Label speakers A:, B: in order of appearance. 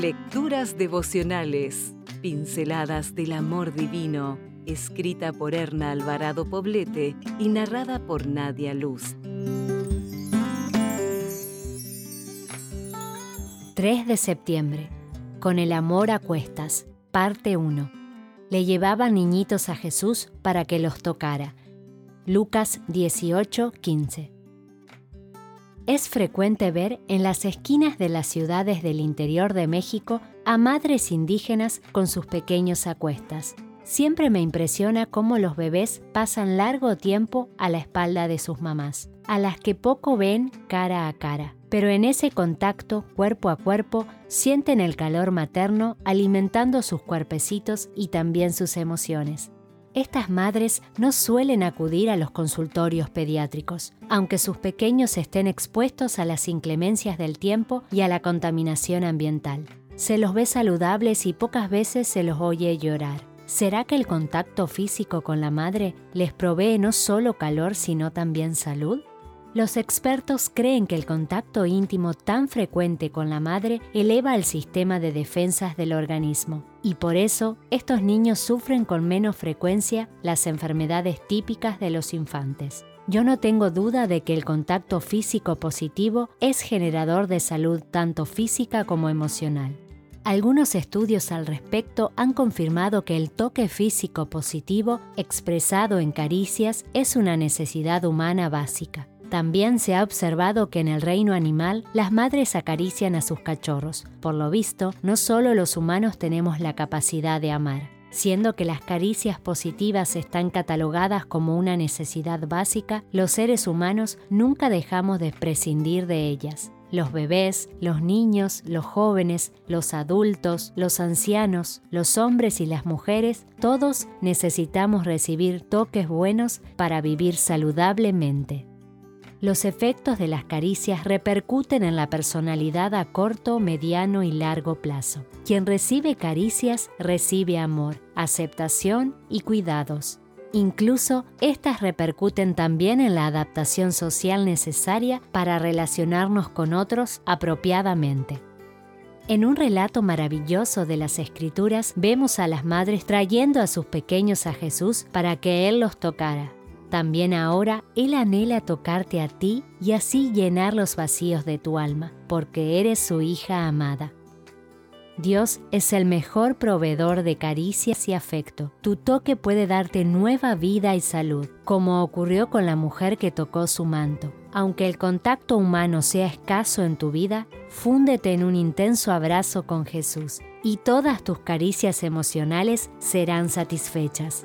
A: Lecturas devocionales, pinceladas del amor divino, escrita por Erna Alvarado Poblete y narrada por Nadia Luz.
B: 3 de septiembre. Con el amor a cuestas. Parte 1. Le llevaban niñitos a Jesús para que los tocara. Lucas 18, 15. Es frecuente ver en las esquinas de las ciudades del interior de México a madres indígenas con sus pequeños a cuestas. Siempre me impresiona cómo los bebés pasan largo tiempo a la espalda de sus mamás, a las que poco ven cara a cara. Pero en ese contacto, cuerpo a cuerpo, sienten el calor materno alimentando sus cuerpecitos y también sus emociones. Estas madres no suelen acudir a los consultorios pediátricos, aunque sus pequeños estén expuestos a las inclemencias del tiempo y a la contaminación ambiental. Se los ve saludables y pocas veces se los oye llorar. ¿Será que el contacto físico con la madre les provee no solo calor, sino también salud? Los expertos creen que el contacto íntimo tan frecuente con la madre eleva el sistema de defensas del organismo y por eso estos niños sufren con menos frecuencia las enfermedades típicas de los infantes. Yo no tengo duda de que el contacto físico positivo es generador de salud tanto física como emocional. Algunos estudios al respecto han confirmado que el toque físico positivo expresado en caricias es una necesidad humana básica. También se ha observado que en el reino animal las madres acarician a sus cachorros. Por lo visto, no solo los humanos tenemos la capacidad de amar. Siendo que las caricias positivas están catalogadas como una necesidad básica, los seres humanos nunca dejamos de prescindir de ellas. Los bebés, los niños, los jóvenes, los adultos, los ancianos, los hombres y las mujeres, todos necesitamos recibir toques buenos para vivir saludablemente. Los efectos de las caricias repercuten en la personalidad a corto, mediano y largo plazo. Quien recibe caricias recibe amor, aceptación y cuidados. Incluso estas repercuten también en la adaptación social necesaria para relacionarnos con otros apropiadamente. En un relato maravilloso de las Escrituras vemos a las madres trayendo a sus pequeños a Jesús para que Él los tocara. También ahora Él anhela tocarte a ti y así llenar los vacíos de tu alma, porque eres su hija amada. Dios es el mejor proveedor de caricias y afecto. Tu toque puede darte nueva vida y salud, como ocurrió con la mujer que tocó su manto. Aunque el contacto humano sea escaso en tu vida, fúndete en un intenso abrazo con Jesús y todas tus caricias emocionales serán satisfechas.